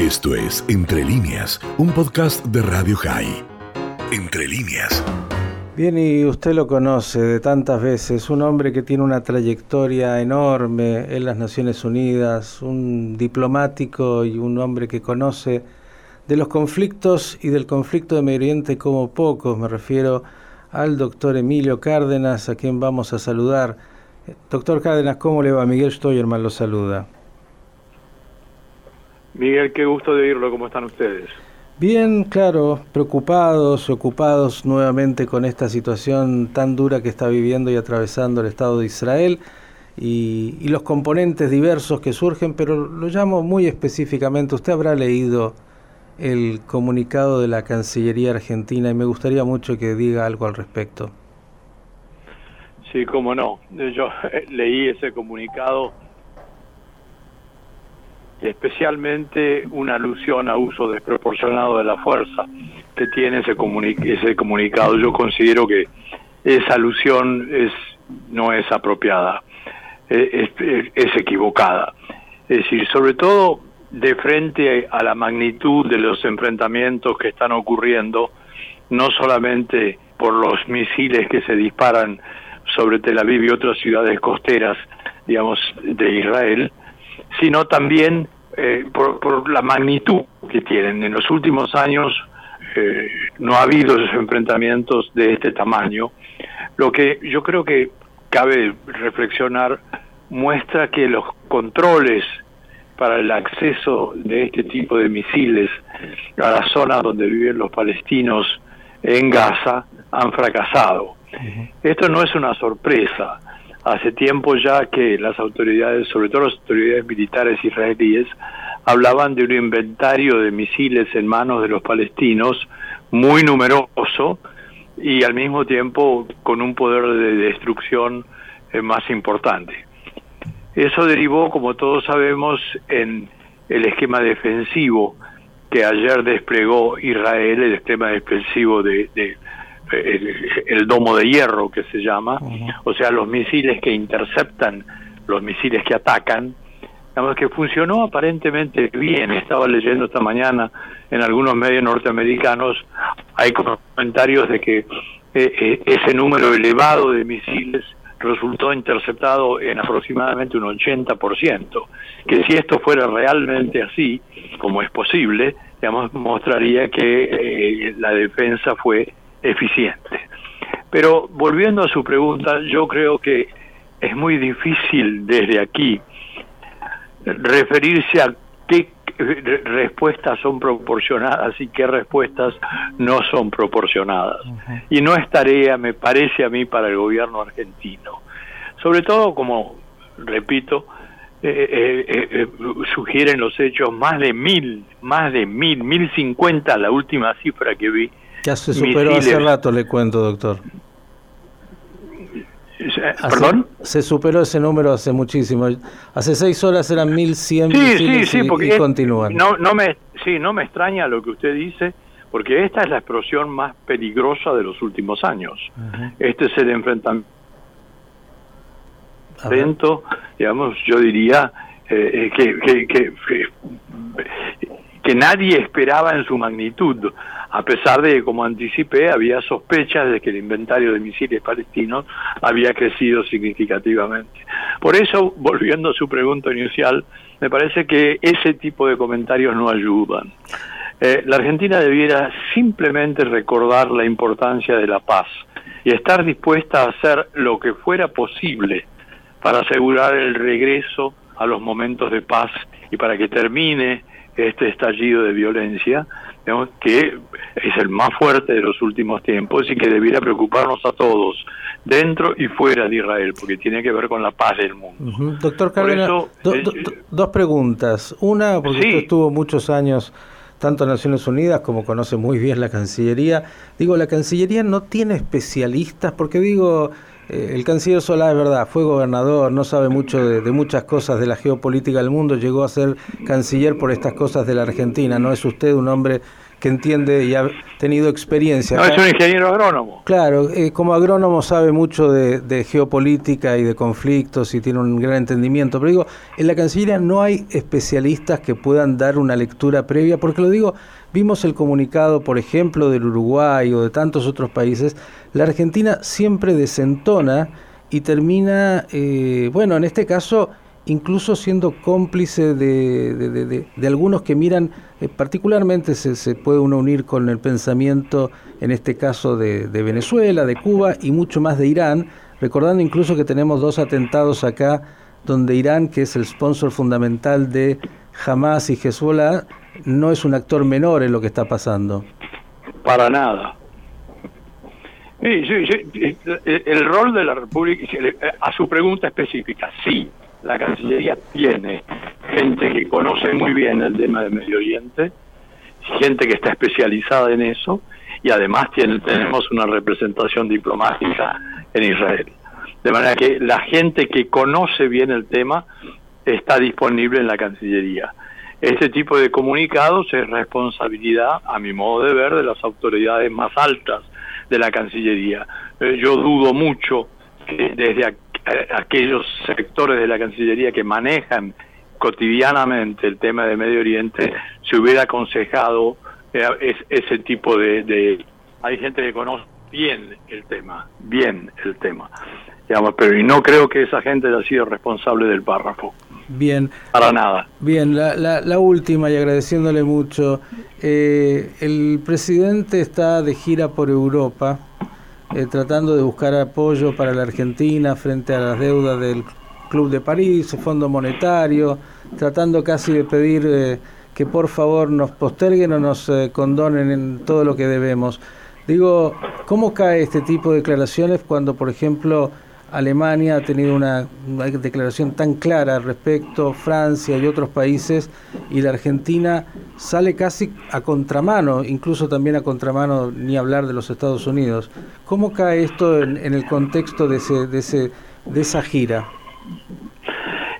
Esto es Entre líneas, un podcast de Radio High. Entre líneas. Bien, y usted lo conoce de tantas veces, un hombre que tiene una trayectoria enorme en las Naciones Unidas, un diplomático y un hombre que conoce de los conflictos y del conflicto de Medio Oriente como pocos, me refiero al doctor Emilio Cárdenas, a quien vamos a saludar. Doctor Cárdenas, ¿cómo le va? Miguel Stoyerman lo saluda. Miguel, qué gusto de oírlo, ¿cómo están ustedes? Bien, claro, preocupados, ocupados nuevamente con esta situación tan dura que está viviendo y atravesando el Estado de Israel y, y, los componentes diversos que surgen, pero lo llamo muy específicamente, usted habrá leído el comunicado de la Cancillería Argentina y me gustaría mucho que diga algo al respecto. Sí, cómo no, yo leí ese comunicado especialmente una alusión a uso desproporcionado de la fuerza que tiene ese, ese comunicado. Yo considero que esa alusión es no es apropiada, es, es, es equivocada. Es decir, sobre todo de frente a la magnitud de los enfrentamientos que están ocurriendo, no solamente por los misiles que se disparan sobre Tel Aviv y otras ciudades costeras, digamos, de Israel, sino también eh, por, por, la magnitud que tienen. En los últimos años eh, no ha habido esos enfrentamientos de este tamaño, lo que yo creo que cabe reflexionar muestra que los controles para el acceso de este tipo de misiles a la zona donde viven los palestinos en Gaza han fracasado. Esto no es una sorpresa hace tiempo ya que las autoridades, sobre todo las autoridades militares israelíes, hablaban de un inventario de misiles en manos de los palestinos muy numeroso y al mismo tiempo con un poder de destrucción eh, más importante. Eso derivó, como todos sabemos, en el esquema defensivo que ayer desplegó Israel, el esquema defensivo de, de el, domo de hierro que se llama, o sea, los misiles que interceptan, los misiles que atacan, digamos que funcionó aparentemente bien. Estaba leyendo esta mañana en algunos medios norteamericanos, hay comentarios de que eh, eh, ese número elevado de misiles resultó interceptado en aproximadamente un 80%, que si esto fuera realmente así, como es posible, digamos, mostraría que eh, la defensa fue eficiente. Pero volviendo a su pregunta, yo creo que es muy difícil desde aquí referirse a qué respuestas son proporcionadas y qué respuestas no son proporcionadas. Y no es tarea, me parece a mí, para el gobierno argentino. Sobre todo, como repito, eh, eh, eh, sugieren los hechos más de mil, más de mil, mil cincuenta, la última cifra que vi, ya se superó hace rato, le cuento, doctor. ¿Perdón? Se superó ese número hace muchísimo. Hace seis horas eran 1100 sí, sí, sí, porque continúan. No, no me, sí, no me extraña lo que usted dice, porque esta es la explosión más peligrosa de los últimos años. Este es el enfrentamiento, digamos, yo diría eh, que, que, que, que nadie esperaba en su magnitud a pesar de que, como anticipé, había sospechas de que el inventario de misiles palestinos había crecido significativamente. Por eso, volviendo a su pregunta inicial, me parece que ese tipo de comentarios no ayudan. Eh, la Argentina debiera simplemente recordar la importancia de la paz y estar dispuesta a hacer lo que fuera posible para asegurar el regreso a los momentos de paz y para que termine este estallido de violencia, que es el más fuerte de los últimos tiempos y que debiera preocuparnos a todos, dentro y fuera de Israel, porque tiene que ver con la paz del mundo. Doctor Cárdenas, dos preguntas. Una, porque usted estuvo muchos años tanto en Naciones Unidas como conoce muy bien la Cancillería. Digo, la Cancillería no tiene especialistas, porque digo, eh, el canciller Solá es verdad, fue gobernador, no sabe mucho de, de, muchas cosas de la geopolítica del mundo, llegó a ser canciller por estas cosas de la Argentina. No es usted un hombre que entiende y ha tenido experiencia. No, es un ingeniero agrónomo. Claro, eh, como agrónomo sabe mucho de, geopolítica y de conflictos y tiene un gran entendimiento, pero digo, en la Cancillería no hay especialistas que puedan dar una lectura previa, porque lo digo, vimos el comunicado, por ejemplo, del Uruguay o de tantos otros países, la Argentina siempre desentona y termina, eh, bueno, en este caso, incluso siendo cómplice de, algunos que miran, eh, particularmente se, se, puede uno unir con el pensamiento, en este caso de, Venezuela, de Cuba y mucho más de Irán, recordando incluso que tenemos dos atentados acá, donde Irán, que es el sponsor fundamental de Hamas y Hezbollah, no es un actor menor en lo que está pasando. Para nada. el rol de la República, a su pregunta específica, sí, la Cancillería tiene gente que conoce muy bien el tema de Medio Oriente, gente que está especializada en eso, y además tiene, tenemos una representación diplomática en Israel. De manera que la gente que conoce bien el tema está disponible en la Cancillería. Este tipo de comunicados es responsabilidad, a mi modo de ver, de las autoridades más altas de la Cancillería. Eh, yo dudo mucho que desde aquellos sectores de la Cancillería que manejan cotidianamente el tema de Medio Oriente se hubiera aconsejado eh, ese tipo de, Hay gente que conoce bien el tema, bien el tema, digamos, pero y no creo que esa gente haya sido responsable del párrafo. Bien. Para nada. Bien, la, la, última y agradeciéndole mucho. Eh, el presidente está de gira por Europa eh, tratando de buscar apoyo para la Argentina frente a las deudas del Club de París, Fondo Monetario, tratando casi de pedir eh, que por favor nos posterguen o nos condonen en todo lo que debemos. Digo, ¿cómo cae este tipo de declaraciones cuando, por ejemplo, Alemania ha tenido una, declaración tan clara respecto, Francia y otros países, y la Argentina sale casi a contramano, incluso también a contramano, ni hablar de los Estados Unidos. ¿Cómo cae esto en, el contexto de, ese, de, ese, de esa gira?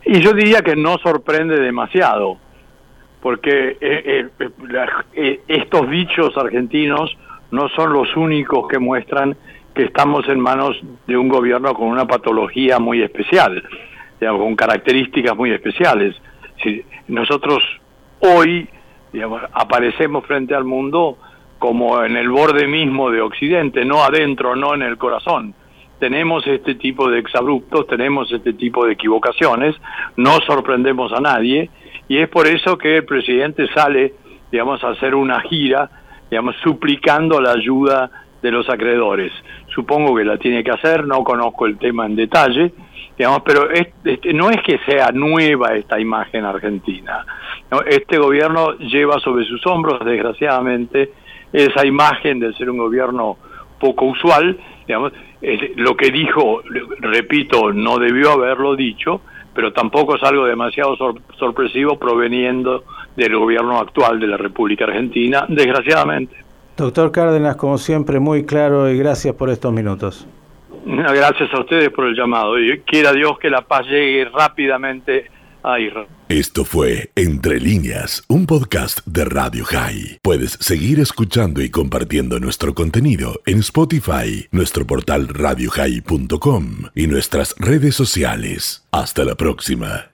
Y yo diría que no sorprende demasiado, porque eh, eh, eh, estos dichos argentinos no son los únicos que muestran que estamos en manos de un gobierno con una patología muy especial, con características muy especiales. Si nosotros hoy aparecemos frente al mundo como en el borde mismo de Occidente, no adentro, no en el corazón. Tenemos este tipo de exabruptos, tenemos este tipo de equivocaciones, no sorprendemos a nadie y es por eso que el presidente sale, digamos, a hacer una gira, digamos, suplicando la ayuda de los acreedores. Supongo que la tiene que hacer, no conozco el tema en detalle, digamos, pero no es que sea nueva esta imagen argentina. Este gobierno lleva sobre sus hombros, desgraciadamente, esa imagen de ser un gobierno poco usual, digamos, lo que dijo, repito, no debió haberlo dicho, pero tampoco es algo demasiado sorpresivo proveniendo del gobierno actual de la República Argentina, desgraciadamente. Doctor Cárdenas, como siempre, muy claro y gracias por estos minutos. Gracias a ustedes por el llamado y quiera Dios que la paz llegue rápidamente a Israel. Esto fue Entre líneas, un podcast de Radio High. Puedes seguir escuchando y compartiendo nuestro contenido en Spotify, nuestro portal radiohigh.com y nuestras redes sociales. Hasta la próxima.